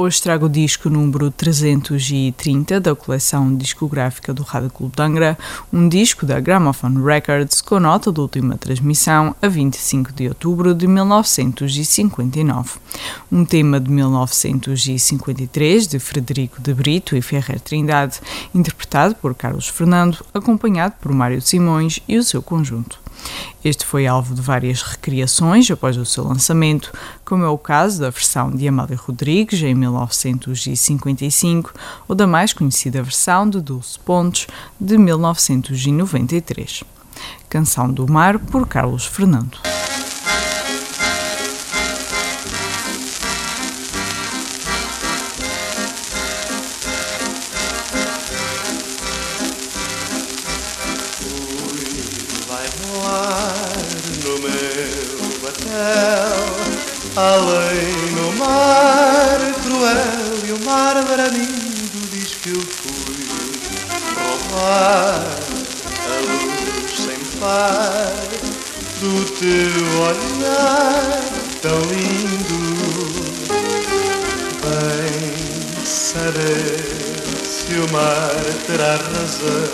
Hoje trago o disco número 330 da coleção discográfica do Rádio Clube de Angra, um disco da Gramophone Records com nota de última transmissão a 25 de outubro de 1959. Um tema de 1953 de Frederico de Brito e Ferrer Trindade, interpretado por Carlos Fernando, acompanhado por Mário Simões e o seu conjunto. Este foi alvo de várias recriações após o seu lançamento, como é o caso da versão de Amália Rodrigues em 1955 ou da mais conhecida versão de Dulce Pontes de 1993. Canção do Mar por Carlos Fernando. Além no mar cruel e o mar bramido diz que eu fui roubar a luz sem par do teu olhar tão lindo. Vem saber se o mar terá razão.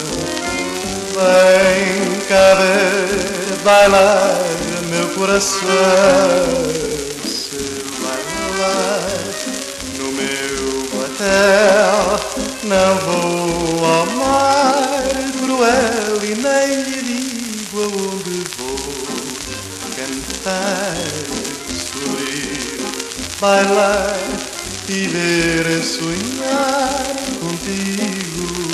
Vem caber bailar meu coração Não vou ao mar cruel e nem lhe digo aonde vou. Cantar, sorrir, bailar, viver, sonhar contigo.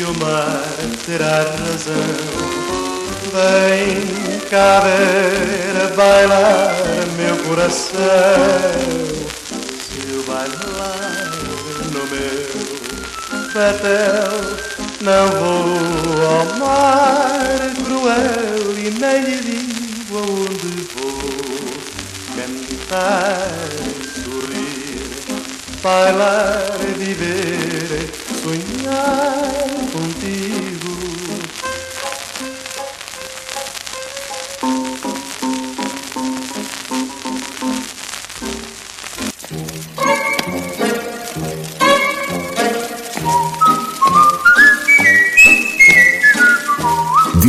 Se o mar terá razão. Vem cá ver bailar meu coração. Se o bailar no meu papel, não vou ao mar cruel e nem lhe digo aonde vou cantar, sorrir, bailar, viver sonhar contigo.